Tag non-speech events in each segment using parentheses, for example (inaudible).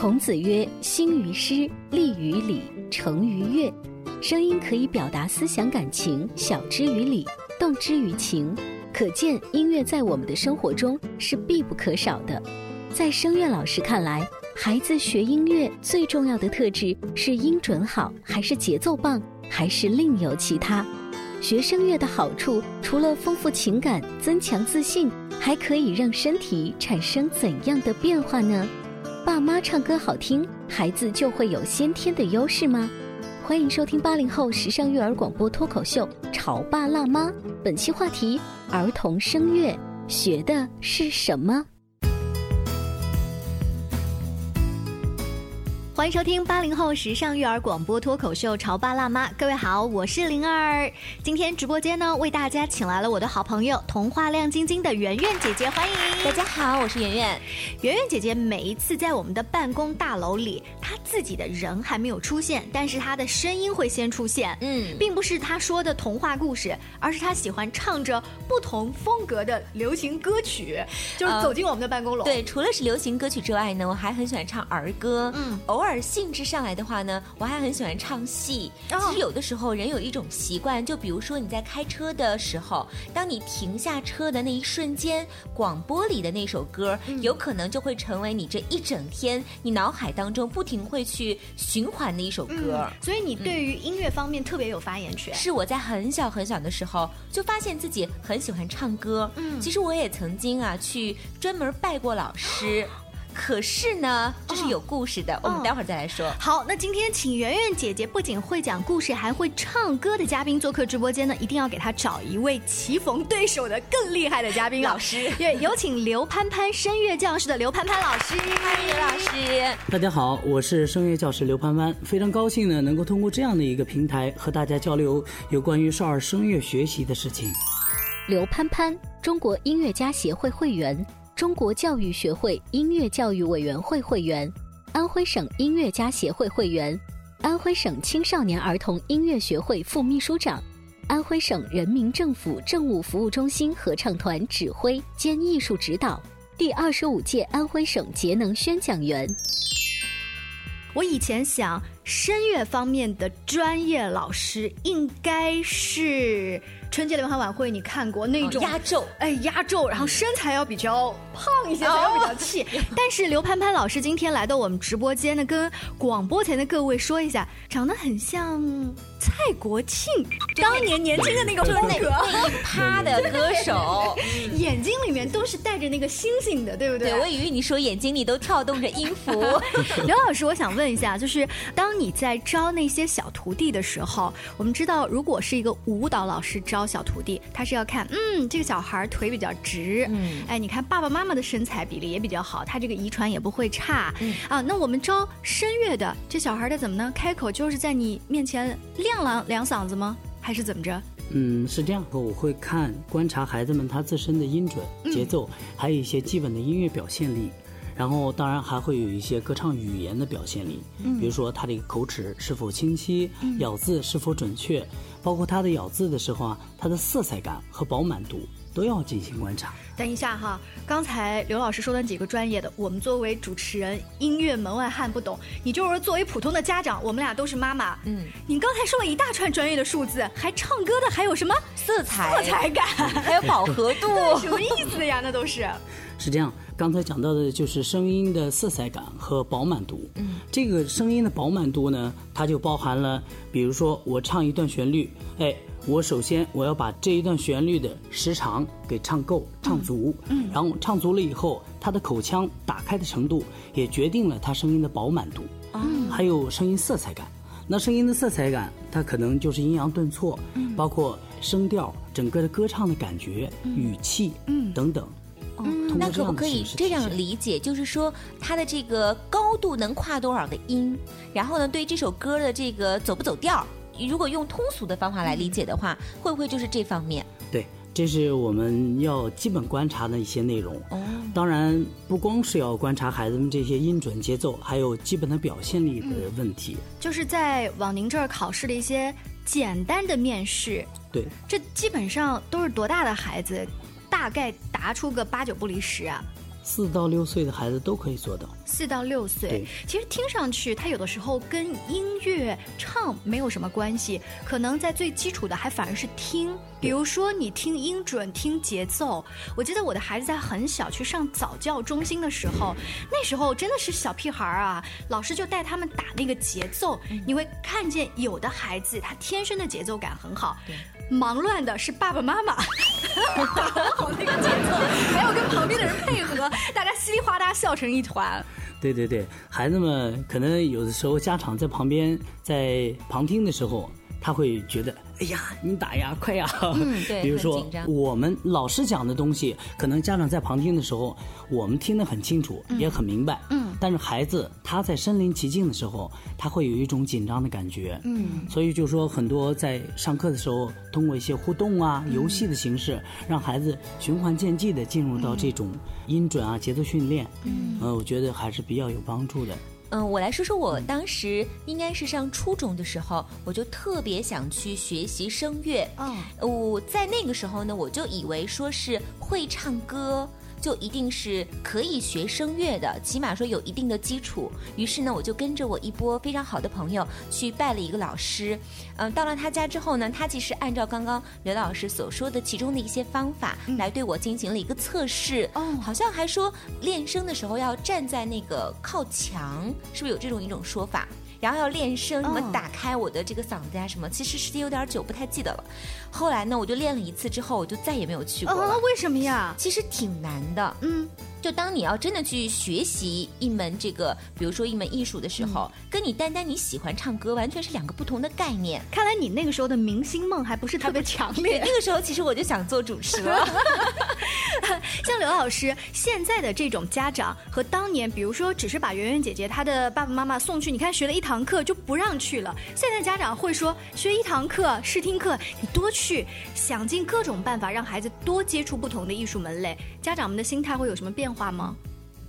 孔子曰：“兴于诗，立于礼，成于乐。”声音可以表达思想感情，晓之于理，动之于情。可见，音乐在我们的生活中是必不可少的。在声乐老师看来，孩子学音乐最重要的特质是音准好，还是节奏棒，还是另有其他？学声乐的好处，除了丰富情感、增强自信，还可以让身体产生怎样的变化呢？爸妈唱歌好听，孩子就会有先天的优势吗？欢迎收听八零后时尚育儿广播脱口秀《潮爸辣妈》，本期话题：儿童声乐学的是什么？欢迎收听八零后时尚育儿广播脱口秀《潮爸辣妈》，各位好，我是灵儿。今天直播间呢，为大家请来了我的好朋友，童话亮晶晶的圆圆姐姐，欢迎大家好，我是圆圆。圆圆姐姐每一次在我们的办公大楼里，她自己的人还没有出现，但是她的声音会先出现。嗯，并不是她说的童话故事，而是她喜欢唱着不同风格的流行歌曲，就是走进我们的办公楼。对，除了是流行歌曲之外呢，我还很喜欢唱儿歌。嗯，偶尔。而兴致上来的话呢，我还很喜欢唱戏。其实有的时候人有一种习惯，就比如说你在开车的时候，当你停下车的那一瞬间，广播里的那首歌，有可能就会成为你这一整天你脑海当中不停会去循环的一首歌。所以你对于音乐方面特别有发言权。是我在很小很小的时候就发现自己很喜欢唱歌。嗯，其实我也曾经啊去专门拜过老师。可是呢，这是有故事的，我们待会儿再来说。好，那今天请圆圆姐姐不仅会讲故事，还会唱歌的嘉宾做客直播间呢，一定要给她找一位棋逢对手的更厉害的嘉宾老师。对，有请刘潘潘声乐教室的刘潘潘老师，欢迎刘老师。大家好，我是声乐教师刘潘潘，非常高兴呢，能够通过这样的一个平台和大家交流有关于少儿声乐学习的事情。刘潘潘，中国音乐家协会会员。中国教育学会音乐教育委员会会员，安徽省音乐家协会会员，安徽省青少年儿童音乐学会副秘书长，安徽省人民政府政务服务中心合唱团指挥兼艺术指导，第二十五届安徽省节能宣讲员。我以前想，声乐方面的专业老师应该是。春节联欢晚会你看过那种压轴？哎，压轴，然后身材要比较胖一些，才要比较气。但是刘潘潘老师今天来到我们直播间呢，跟广播前的各位说一下，长得很像蔡国庆当年年轻的那个风格，趴的歌手，(laughs) 眼睛里面都是带着那个星星的，对不对？对，我以为你说眼睛里都跳动着音符。(laughs) 刘老师，我想问一下，就是当你在招那些小徒弟的时候，我们知道，如果是一个舞蹈老师招。小徒弟，他是要看，嗯，这个小孩腿比较直，嗯，哎，你看爸爸妈妈的身材比例也比较好，他这个遗传也不会差，嗯啊，那我们招声乐的，这小孩的怎么呢？开口就是在你面前亮了两嗓子吗？还是怎么着？嗯，是这样，我会看观察孩子们他自身的音准、节奏，还有一些基本的音乐表现力。然后，当然还会有一些歌唱语言的表现力，比如说他的口齿是否清晰，咬字是否准确，包括他的咬字的时候啊，它的色彩感和饱满度都要进行观察。等一下哈，刚才刘老师说的几个专业的，我们作为主持人，音乐门外汉不懂。你就是作为普通的家长，我们俩都是妈妈。嗯，你刚才说了一大串专业的数字，还唱歌的还有什么色彩、色彩感，还有饱和度，(laughs) 什么意思呀？那都是。是这样，刚才讲到的就是声音的色彩感和饱满度。嗯，这个声音的饱满度呢，它就包含了，比如说我唱一段旋律，哎。我首先我要把这一段旋律的时长给唱够、唱足，嗯，然后唱足了以后，他的口腔打开的程度也决定了他声音的饱满度，嗯，还有声音色彩感。那声音的色彩感，它可能就是阴阳顿挫，嗯，包括声调、整个的歌唱的感觉、语气，嗯，等等。嗯，那可不可以这样理解？就是说，它的这个高度能跨多少个音？然后呢，对这首歌的这个走不走调？如果用通俗的方法来理解的话，会不会就是这方面？对，这是我们要基本观察的一些内容。哦，当然不光是要观察孩子们这些音准、节奏，还有基本的表现力的问题。就是在往您这儿考试的一些简单的面试，对，这基本上都是多大的孩子？大概答出个八九不离十啊。四到六岁的孩子都可以做到。四到六岁，其实听上去他有的时候跟音乐唱没有什么关系，可能在最基础的还反而是听。比如说你听音准、听节奏。我记得我的孩子在很小去上早教中心的时候，那时候真的是小屁孩儿啊，老师就带他们打那个节奏。你会看见有的孩子他天生的节奏感很好。忙乱的是爸爸妈妈，打好那个节奏，(laughs) 大家稀里哗啦笑成一团。对对对，孩子们可能有的时候家长在旁边在旁听的时候，他会觉得。哎呀，你打呀，快呀！嗯，对，(laughs) 比如说我们老师讲的东西，可能家长在旁听的时候，我们听得很清楚，也很明白。嗯，但是孩子他在身临其境的时候，他会有一种紧张的感觉。嗯，所以就说很多在上课的时候，通过一些互动啊、游戏的形式，让孩子循环渐进的进入到这种音准啊、节奏训练。嗯，呃，我觉得还是比较有帮助的。嗯，我来说说我当时应该是上初中的时候，我就特别想去学习声乐。嗯，我在那个时候呢，我就以为说是会唱歌。就一定是可以学声乐的，起码说有一定的基础。于是呢，我就跟着我一波非常好的朋友去拜了一个老师。嗯，到了他家之后呢，他其实按照刚刚刘老师所说的其中的一些方法来对我进行了一个测试。哦，好像还说练声的时候要站在那个靠墙，是不是有这种一种说法？然后要练声，什么打开我的这个嗓子啊，什么，其实时间有点久，不太记得了。后来呢，我就练了一次之后，我就再也没有去过了。为什么呀？其实挺难的。嗯。就当你要真的去学习一门这个，比如说一门艺术的时候，跟你单单你喜欢唱歌，完全是两个不同的概念。看来你那个时候的明星梦还不是特别强烈。那个时候其实我就想做主持了。(laughs) 像刘老师现在的这种家长和当年，比如说只是把圆圆姐姐她的爸爸妈妈送去，你看学了一堂课就不让去了。现在家长会说，学一堂课试听课，你多去，想尽各种办法让孩子多接触不同的艺术门类。家长们的心态会有什么变？变化吗？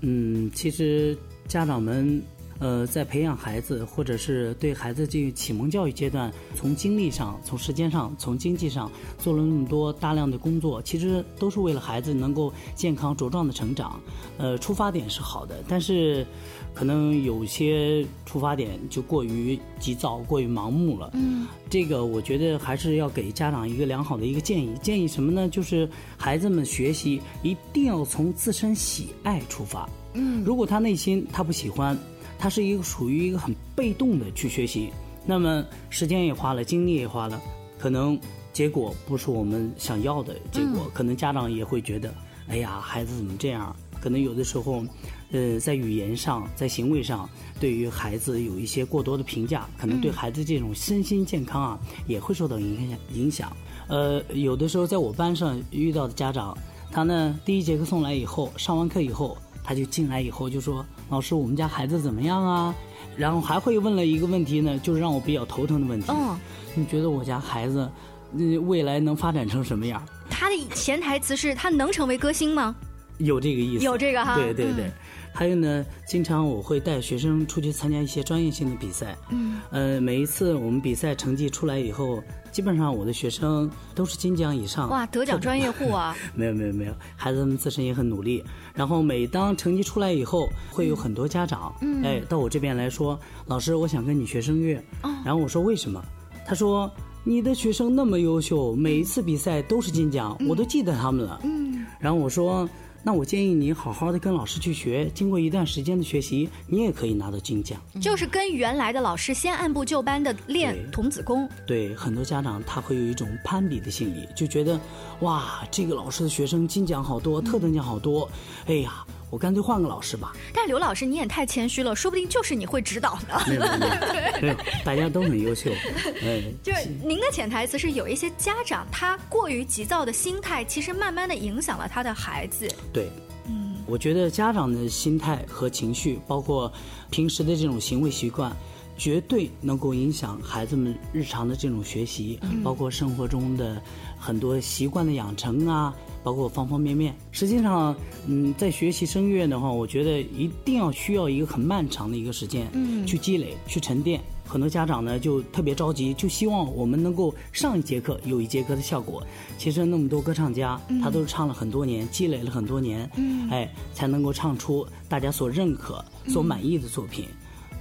嗯，其实家长们，呃，在培养孩子或者是对孩子进行启蒙教育阶段，从精力上、从时间上、从经济上做了那么多大量的工作，其实都是为了孩子能够健康茁壮的成长。呃，出发点是好的，但是。可能有些出发点就过于急躁、过于盲目了。嗯，这个我觉得还是要给家长一个良好的一个建议。建议什么呢？就是孩子们学习一定要从自身喜爱出发。嗯，如果他内心他不喜欢，他是一个属于一个很被动的去学习，那么时间也花了，精力也花了，可能结果不是我们想要的结果。可能家长也会觉得，哎呀，孩子怎么这样？可能有的时候。呃，在语言上，在行为上，对于孩子有一些过多的评价，可能对孩子这种身心健康啊，也会受到影响影响。呃，有的时候在我班上遇到的家长，他呢第一节课送来以后，上完课以后，他就进来以后就说：“老师，我们家孩子怎么样啊？”然后还会问了一个问题呢，就是让我比较头疼的问题。嗯，你觉得我家孩子，未来能发展成什么样？他的潜台词是他能成为歌星吗？有这个意思。有这个哈。对对对。还有呢，经常我会带学生出去参加一些专业性的比赛。嗯，呃，每一次我们比赛成绩出来以后，基本上我的学生都是金奖以上。哇，得奖专业户啊！(laughs) 没有没有没有，孩子们自身也很努力。然后每当成绩出来以后，会有很多家长，哎，到我这边来说，老师，我想跟你学声乐。然后我说为什么？他说你的学生那么优秀，每一次比赛都是金奖，我都记得他们了。嗯。然后我说。那我建议你好好的跟老师去学，经过一段时间的学习，你也可以拿到金奖。就是跟原来的老师先按部就班的练童子功。对，很多家长他会有一种攀比的心理，就觉得，哇，这个老师的学生金奖好多，特等奖好多，哎呀。我干脆换个老师吧。但刘老师，你也太谦虚了，说不定就是你会指导呢。对，(laughs) 大家都很优秀。哎，(laughs) 就是您的潜台词是有一些家长他过于急躁的心态，其实慢慢的影响了他的孩子。对，嗯，我觉得家长的心态和情绪，包括平时的这种行为习惯。绝对能够影响孩子们日常的这种学习，包括生活中的很多习惯的养成啊，包括方方面面。实际上，嗯，在学习声乐的话，我觉得一定要需要一个很漫长的一个时间，嗯，去积累、去沉淀。很多家长呢就特别着急，就希望我们能够上一节课有一节课的效果。其实那么多歌唱家，他都是唱了很多年，积累了很多年，嗯哎，才能够唱出大家所认可、所满意的作品。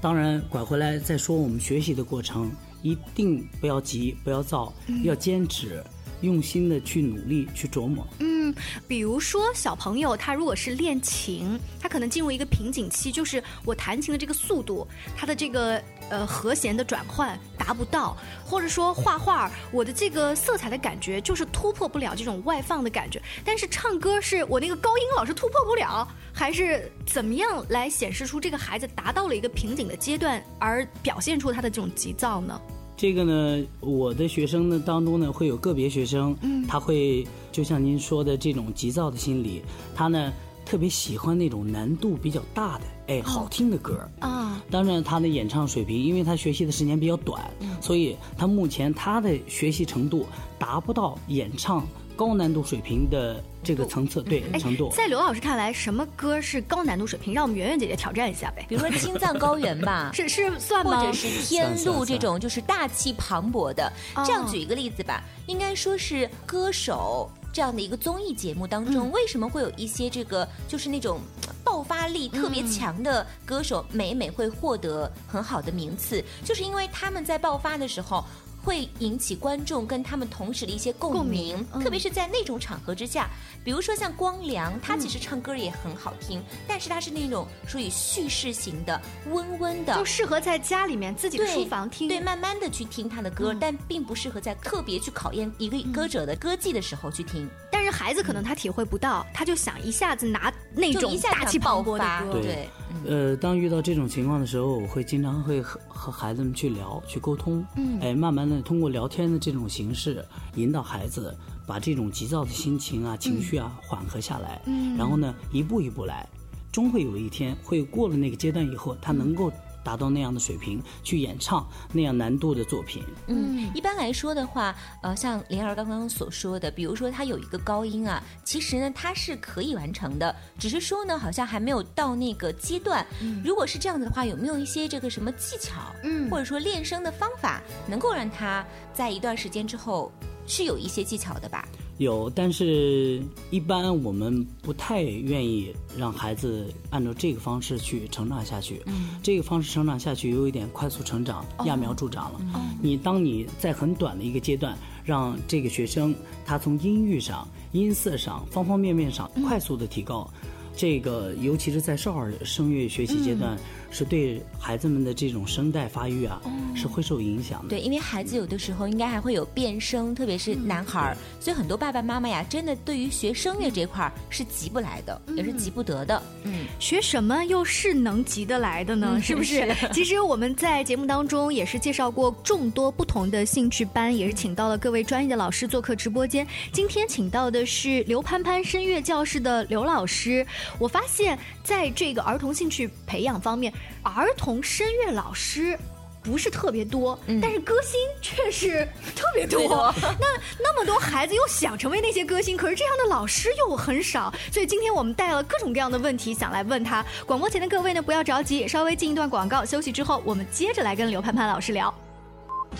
当然，拐回来再说，我们学习的过程一定不要急，不要躁，要坚持，用心的去努力，去琢磨。嗯，比如说小朋友他如果是练琴，他可能进入一个瓶颈期，就是我弹琴的这个速度，他的这个呃和弦的转换达不到，或者说画画，我的这个色彩的感觉就是突破不了这种外放的感觉。但是唱歌是我那个高音老是突破不了。还是怎么样来显示出这个孩子达到了一个瓶颈的阶段，而表现出他的这种急躁呢？这个呢，我的学生呢当中呢，会有个别学生，嗯，他会就像您说的这种急躁的心理，他呢特别喜欢那种难度比较大的，哎，好听的歌啊。当然，他的演唱水平，因为他学习的时间比较短，所以他目前他的学习程度达不到演唱。高难度水平的这个层次，对程度，在刘老师看来，什么歌是高难度水平？让我们圆圆姐姐挑战一下呗。比如说《青藏高原》吧，(laughs) 是是算吗？或者是《天路》这种，就是大气磅礴的。这样举一个例子吧，应该说是歌手这样的一个综艺节目当中，为什么会有一些这个就是那种爆发力特别强的歌手，每每会获得很好的名次，就是因为他们在爆发的时候。会引起观众跟他们同时的一些共鸣，特别是在那种场合之下，比如说像光良，他其实唱歌也很好听，但是他是那种属于叙事型的、温温的，就适合在家里面自己的书房听，对，慢慢的去听他的歌，但并不适合在特别去考验一个歌者的歌技的时候去听。但是孩子可能他体会不到，他就想一下子拿那种大气磅礴的歌，对，呃，当遇到这种情况的时候，我会经常会和和孩子们去聊、去沟通，嗯，哎，慢慢的。通过聊天的这种形式，引导孩子把这种急躁的心情啊、情绪啊缓和下来，然后呢，一步一步来，终会有一天会过了那个阶段以后，他能够。达到那样的水平去演唱那样难度的作品。嗯，一般来说的话，呃，像莲儿刚刚所说的，比如说他有一个高音啊，其实呢他是可以完成的，只是说呢好像还没有到那个阶段。如果是这样子的话，有没有一些这个什么技巧，嗯，或者说练声的方法，能够让他在一段时间之后是有一些技巧的吧？有，但是一般我们不太愿意让孩子按照这个方式去成长下去。嗯，这个方式成长下去有一点快速成长、揠苗助长了。哦，你当你在很短的一个阶段，让这个学生他从音域上、音色上、方方面面上快速的提高。这个，尤其是在少儿声乐学习阶段，是对孩子们的这种声带发育啊，是会受影响的。对，因为孩子有的时候应该还会有变声，特别是男孩儿，所以很多爸爸妈妈呀，真的对于学声乐这块儿是急不来的，也是急不得的。嗯，学什么又是能急得来的呢？是不是？其实我们在节目当中也是介绍过众多不同的兴趣班，也是请到了各位专业的老师做客直播间。今天请到的是刘潘潘声乐教室的刘老师。我发现，在这个儿童兴趣培养方面，儿童声乐老师不是特别多，但是歌星却是特别多。(laughs) 那那么多孩子又想成为那些歌星，可是这样的老师又很少。所以今天我们带了各种各样的问题想来问他。广播前的各位呢，不要着急，稍微进一段广告，休息之后我们接着来跟刘盼盼老师聊。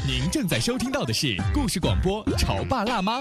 您正在收听到的是故事广播《潮爸辣妈》。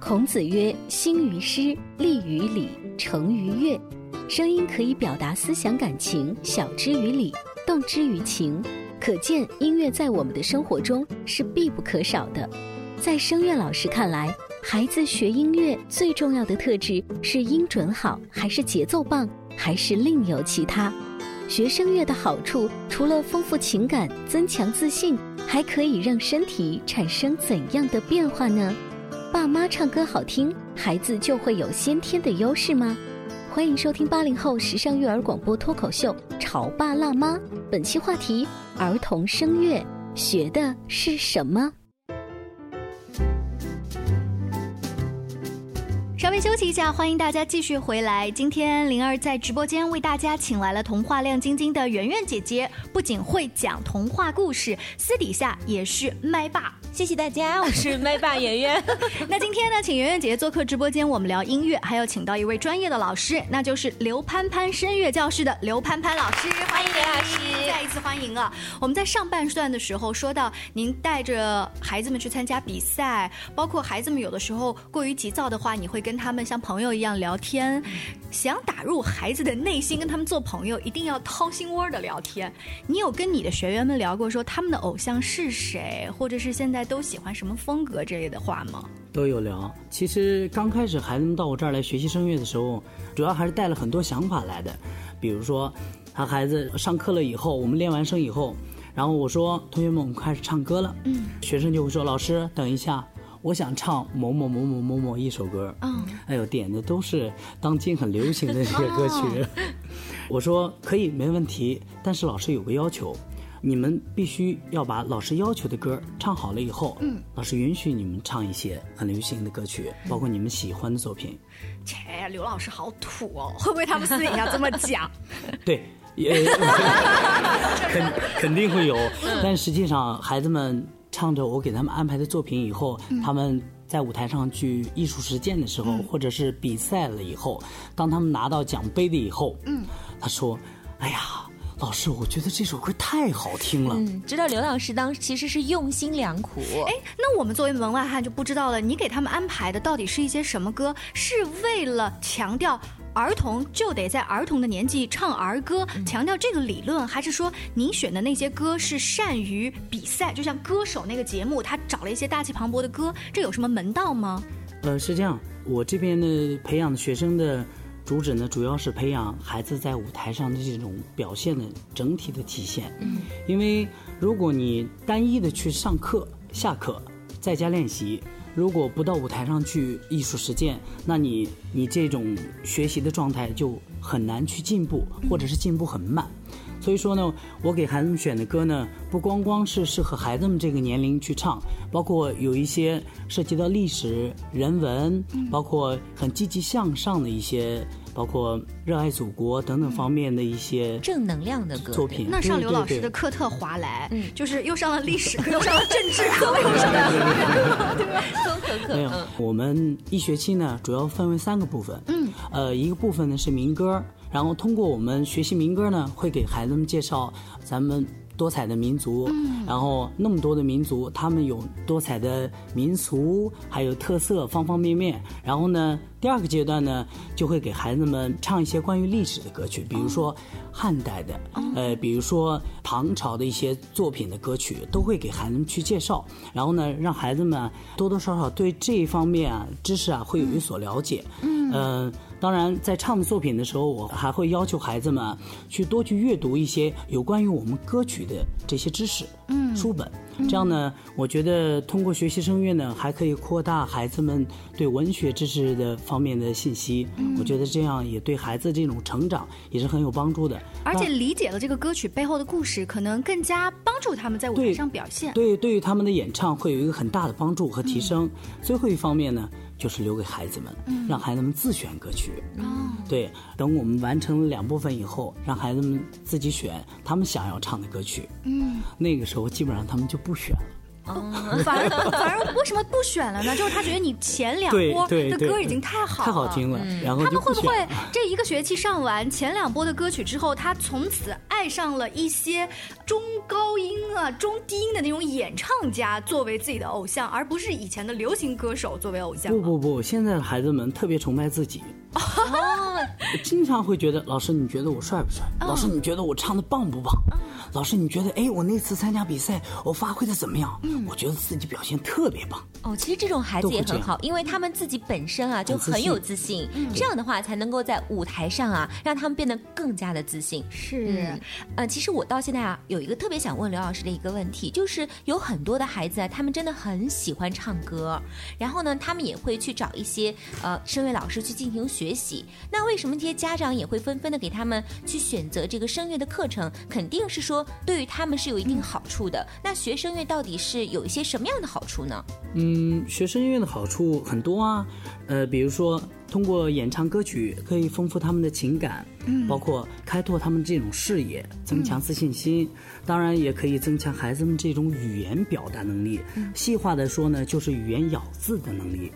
孔子曰：“兴于诗，立于礼，成于乐。”声音可以表达思想感情，晓之于理，动之于情。可见，音乐在我们的生活中是必不可少的。在声乐老师看来，孩子学音乐最重要的特质是音准好，还是节奏棒，还是另有其他？学声乐的好处，除了丰富情感、增强自信，还可以让身体产生怎样的变化呢？爸妈唱歌好听，孩子就会有先天的优势吗？欢迎收听八零后时尚育儿广播脱口秀《潮爸辣妈》，本期话题。儿童声乐学的是什么？稍微休息一下，欢迎大家继续回来。今天灵儿在直播间为大家请来了童话亮晶晶的圆圆姐姐，不仅会讲童话故事，私底下也是麦霸。谢谢大家，我是麦霸圆圆。(laughs) 那今天呢，请圆圆姐姐做客直播间，我们聊音乐，还有请到一位专业的老师，那就是刘潘潘声乐教室的刘潘潘老师，欢迎刘老师，再一次欢迎啊！我们在上半段的时候说到，您带着孩子们去参加比赛，包括孩子们有的时候过于急躁的话，你会跟他们像朋友一样聊天，想打入孩子的内心，跟他们做朋友，一定要掏心窝的聊天。你有跟你的学员们聊过，说他们的偶像是谁，或者是现在？都喜欢什么风格之类的话吗？都有聊。其实刚开始孩子们到我这儿来学习声乐的时候，主要还是带了很多想法来的。比如说，他孩子上课了以后，我们练完声以后，然后我说：“同学们，我们开始唱歌了。”嗯，学生就会说：“老师，等一下，我想唱某某某某某某一首歌。”嗯，哎呦，点的都是当今很流行的这些歌曲。(laughs) 我说：“可以，没问题，但是老师有个要求。”你们必须要把老师要求的歌唱好了以后，嗯，老师允许你们唱一些很流行的歌曲，包括你们喜欢的作品。切，刘老师好土哦，会不会他们私底下这么讲？(laughs) (laughs) 对，也肯肯定会有。但实际上，孩子们唱着我给他们安排的作品以后，他们在舞台上去艺术实践的时候，或者是比赛了以后，当他们拿到奖杯的以后，嗯，他说：“哎呀。”老师，我觉得这首歌太好听了。嗯，知道刘老师当时其实是用心良苦。哎，那我们作为门外汉就不知道了。你给他们安排的到底是一些什么歌？是为了强调儿童就得在儿童的年纪唱儿歌，强调这个理论，还是说您选的那些歌是善于比赛？就像歌手那个节目，他找了一些大气磅礴的歌，这有什么门道吗？呃，是这样，我这边的培养的学生的。主旨呢，主要是培养孩子在舞台上的这种表现的整体的体现。嗯，因为如果你单一的去上课、下课，在家练习，如果不到舞台上去艺术实践，那你你这种学习的状态就很难去进步，或者是进步很慢。所以说呢，我给孩子们选的歌呢，不光光是适合孩子们这个年龄去唱，包括有一些涉及到历史、人文，包括很积极向上的一些。包括热爱祖国等等方面的一些正能量的歌作品。那上刘老师的课特划来，嗯，就是又上了历史课，又上了政治课，(laughs) 又上了 (laughs) 综合课。没有，我们一学期呢，主要分为三个部分。嗯，呃，一个部分呢是民歌，然后通过我们学习民歌呢，会给孩子们介绍咱们。多彩的民族，然后那么多的民族，他们有多彩的民俗，还有特色方方面面。然后呢，第二个阶段呢，就会给孩子们唱一些关于历史的歌曲，比如说汉代的，呃，比如说唐朝的一些作品的歌曲，都会给孩子们去介绍。然后呢，让孩子们多多少少对这一方面啊知识啊会有一所了解。嗯。当然，在唱的作品的时候，我还会要求孩子们去多去阅读一些有关于我们歌曲的这些知识嗯书本。这样呢，我觉得通过学习声乐呢，还可以扩大孩子们对文学知识的方面的信息。我觉得这样也对孩子这种成长也是很有帮助的。而且理解了这个歌曲背后的故事，可能更加帮助他们在舞台上表现。对，对于他们的演唱会有一个很大的帮助和提升。最后一方面呢。就是留给孩子们，让孩子们自选歌曲。对，等我们完成了两部分以后，让孩子们自己选他们想要唱的歌曲。嗯，那个时候基本上他们就不选了。反而反而为什么不选了呢？就是他觉得你前两波的歌已经太好太好听了，然后他们会不会这一个学期上完前两波的歌曲之后，他从此爱上了一些中高音啊、中低音的那种演唱家作为自己的偶像，而不是以前的流行歌手作为偶像？不不不，现在的孩子们特别崇拜自己。哦，经常会觉得老师，你觉得我帅不帅？老师，你觉得我唱的棒不棒？老师，你觉得哎，我那次参加比赛，我发挥的怎么样？嗯，我觉得自己表现特别棒。哦，其实这种孩子也很好，因为他们自己本身啊就很有自信，这样的话才能够在舞台上啊让他们变得更加的自信。是，呃，其实我到现在啊有一个特别想问刘老师的一个问题，就是有很多的孩子啊，他们真的很喜欢唱歌，然后呢，他们也会去找一些呃声乐老师去进行学习。那为什么这些家长也会纷纷的给他们去选择这个声乐的课程？肯定是说。对于他们是有一定好处的。那学声乐到底是有一些什么样的好处呢？嗯，学声乐的好处很多啊。呃，比如说通过演唱歌曲可以丰富他们的情感，嗯，包括开拓他们这种视野，增强自信心。当然也可以增强孩子们这种语言表达能力。细化的说呢，就是语言咬字的能力，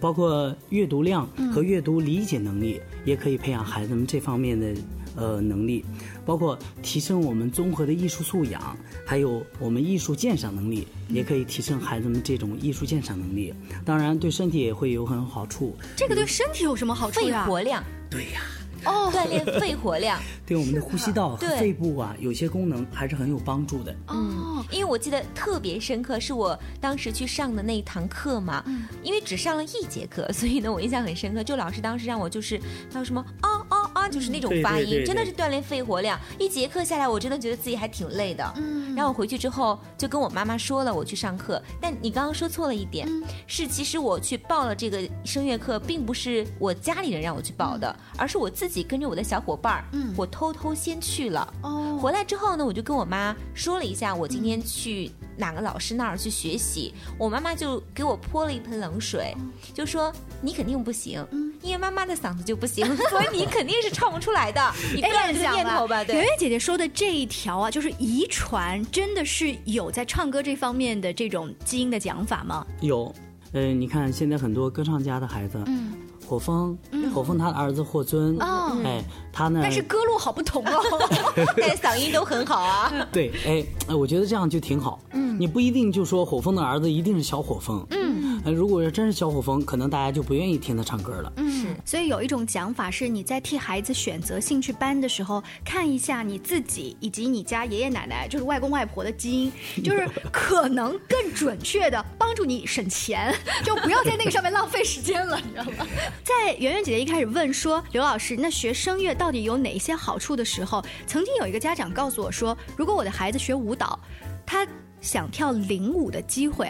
包括阅读量和阅读理解能力，也可以培养孩子们这方面的。呃，能力包括提升我们综合的艺术素养，还有我们艺术鉴赏能力，也可以提升孩子们这种艺术鉴赏能力。当然，对身体也会有很好处。这个对身体有什么好处呀？肺活量。对呀。哦，锻炼肺活量，(laughs) 对我们的呼吸道和肺部啊，有些功能还是很有帮助的。哦，因为我记得特别深刻，是我当时去上的那一堂课嘛。嗯。因为只上了一节课，所以呢，我印象很深刻。就老师当时让我就是还有什么啊啊啊，就是那种发音，真的是锻炼肺活量。一节课下来，我真的觉得自己还挺累的。嗯。然后我回去之后就跟我妈妈说了，我去上课。但你刚刚说错了一点，是其实我去报了这个声乐课，并不是我家里人让我去报的，而是我自己。跟着我的小伙伴儿，嗯，我偷偷先去了。哦，回来之后呢，我就跟我妈说了一下，我今天去哪个老师那儿去学习。我妈妈就给我泼了一盆冷水，就说你肯定不行，嗯，因为妈妈的嗓子就不行，(laughs) 所以你肯定是唱不出来的。(laughs) 你断了这个念头吧。对，圆圆姐姐说的这一条啊，就是遗传，真的是有在唱歌这方面的这种基因的讲法吗？有，嗯，你看现在很多歌唱家的孩子，嗯。火风，火风他的儿子霍尊，哎，他呢？但是歌路好不同哦，(laughs) 但嗓音都很好啊。对，哎，我觉得这样就挺好。嗯，你不一定就说火风的儿子一定是小火风。嗯，如果要真是小火风，可能大家就不愿意听他唱歌了。嗯，是。所以有一种讲法是，你在替孩子选择兴趣班的时候，看一下你自己以及你家爷爷奶奶，就是外公外婆的基因，就是可能更准确的帮助你省钱，(laughs) 就不要在那个上面浪费时间了，你知道吗？(laughs) 在圆圆姐姐一开始问说刘老师，那学声乐到底有哪些好处的时候，曾经有一个家长告诉我说，如果我的孩子学舞蹈，他想跳领舞的机会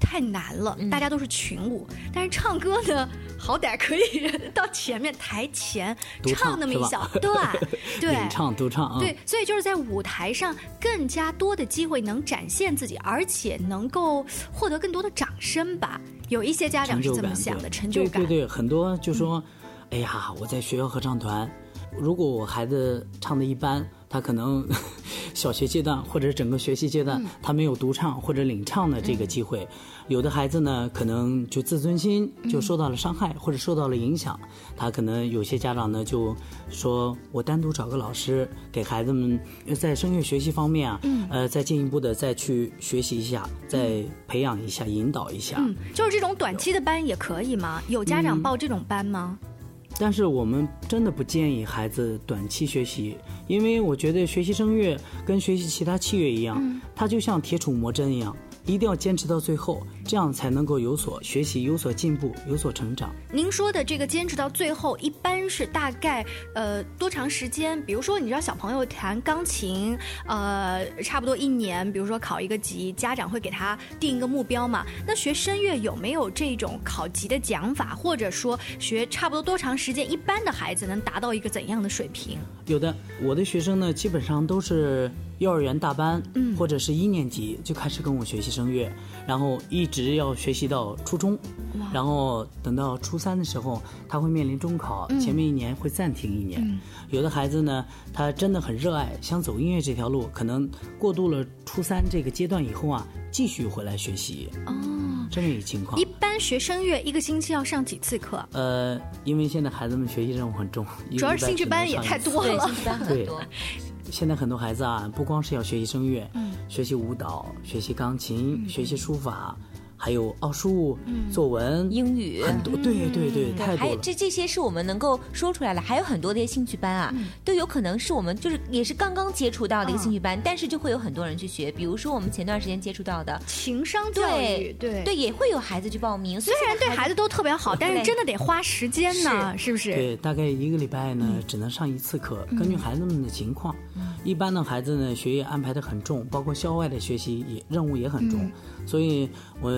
太难了，大家都是群舞，但是唱歌呢，好歹可以到前面台前唱那么一小段，对，(laughs) 唱独唱啊，对，所以就是在舞台上更加多的机会能展现自己，而且能够获得更多的掌声吧。有一些家长是这么想的，成就感。对对对，很多就说，哎呀，我在学校合唱团，如果我孩子唱的一般，他可能 (laughs) 小学阶段或者整个学习阶段，他没有独唱或者领唱的这个机会。有的孩子呢，可能就自尊心就受到了伤害或者受到了影响，他可能有些家长呢就说：“我单独找个老师给孩子们在声乐学习方面啊，呃，再进一步的再去学习一下，再培养一下，引导一下。”嗯，就是这种短期的班也可以吗？有家长报这种班吗？但是我们真的不建议孩子短期学习，因为我觉得学习声乐跟学习其他器乐一样，它就像铁杵磨针一样。一定要坚持到最后，这样才能够有所学习、有所进步、有所成长。您说的这个坚持到最后，一般是大概呃多长时间？比如说，你知道小朋友弹钢琴，呃，差不多一年，比如说考一个级，家长会给他定一个目标嘛？那学声乐有没有这种考级的讲法？或者说学差不多多长时间，一般的孩子能达到一个怎样的水平？有的，我的学生呢，基本上都是。幼儿园大班，嗯，或者是一年级就开始跟我学习声乐，然后一直要学习到初中，然后等到初三的时候，他会面临中考，前面一年会暂停一年。有的孩子呢，他真的很热爱，想走音乐这条路，可能过渡了初三这个阶段以后啊，继续回来学习。哦，这么一个情况。一般学声乐一个星期要上几次课？呃，因为现在孩子们学习任务很重，主要是兴趣班也太多了，兴趣班很多。现在很多孩子啊，不光是要学习声乐，嗯，学习舞蹈，学习钢琴，学习书法。还有奥数、作文、英语，很多，对对对，太多了。这这些是我们能够说出来的，还有很多的兴趣班啊，都有可能是我们就是也是刚刚接触到的一个兴趣班，但是就会有很多人去学。比如说我们前段时间接触到的情商教育，对对，也会有孩子去报名。虽然对孩子都特别好，但是真的得花时间呢，是。不是？对，大概一个礼拜呢，只能上一次课，根据孩子们的情况。一般的孩子呢，学业安排的很重，包括校外的学习也任务也很重，所以我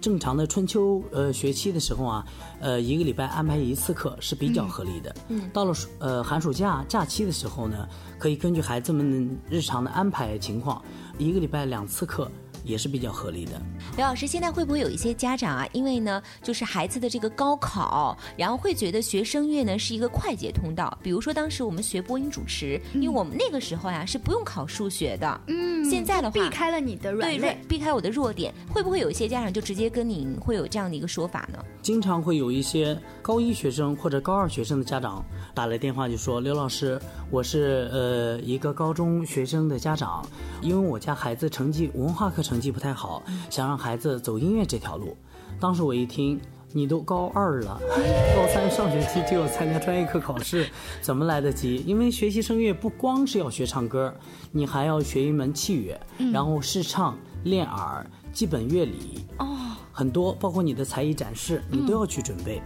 正常的春秋呃学期的时候啊，呃一个礼拜安排一次课是比较合理的。嗯，到了呃寒暑假假期的时候呢，可以根据孩子们日常的安排情况，一个礼拜两次课。也是比较合理的。刘老师，现在会不会有一些家长啊？因为呢，就是孩子的这个高考，然后会觉得学声乐呢是一个快捷通道。比如说当时我们学播音主持，因为我们那个时候呀是不用考数学的。嗯，现在的话避开了你的软肋，避开我的弱点。会不会有一些家长就直接跟您会有这样的一个说法呢？经常会有一些高一学生或者高二学生的家长打来电话就说：“刘老师，我是呃一个高中学生的家长，因为我家孩子成绩文化课成。”绩不太好，想让孩子走音乐这条路。当时我一听，你都高二了，(laughs) 高三上学期就要参加专业课考试，怎么来得及？因为学习声乐不光是要学唱歌，你还要学一门器乐，然后试唱、练耳、基本乐理哦，很多，包括你的才艺展示，你都要去准备。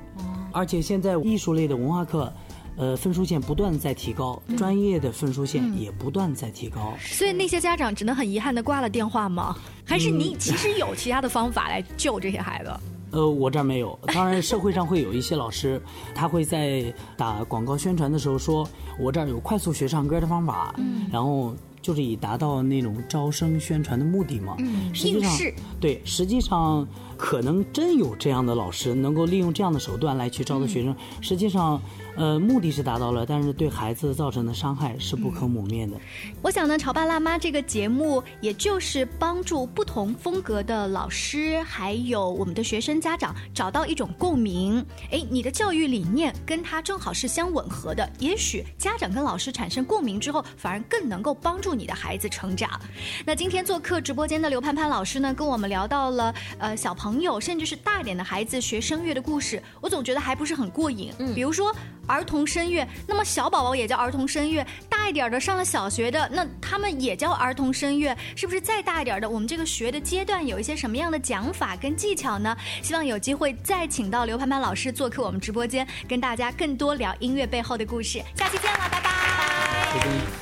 而且现在艺术类的文化课。呃，分数线不断在提高，专业的分数线也不断在提高，所以那些家长只能很遗憾的挂了电话吗？还是你其实有其他的方法来救这些孩子？呃，我这儿没有。当然，社会上会有一些老师，他会在打广告宣传的时候说，我这儿有快速学唱歌的方法，嗯，然后就是以达到那种招生宣传的目的嘛。嗯，实际上对，实际上可能真有这样的老师能够利用这样的手段来去招的学生，实际上。呃，目的是达到了，但是对孩子造成的伤害是不可磨灭的。我想呢，《潮爸辣妈》这个节目，也就是帮助不同风格的老师，还有我们的学生家长找到一种共鸣。哎，你的教育理念跟他正好是相吻合的，也许家长跟老师产生共鸣之后，反而更能够帮助你的孩子成长。那今天做客直播间的刘盼盼老师呢，跟我们聊到了呃小朋友，甚至是大点的孩子学声乐的故事，我总觉得还不是很过瘾。嗯，比如说。儿童声乐，那么小宝宝也叫儿童声乐，大一点的上了小学的，那他们也叫儿童声乐，是不是再大一点的，我们这个学的阶段有一些什么样的讲法跟技巧呢？希望有机会再请到刘潘潘老师做客我们直播间，跟大家更多聊音乐背后的故事。下期见了，拜拜。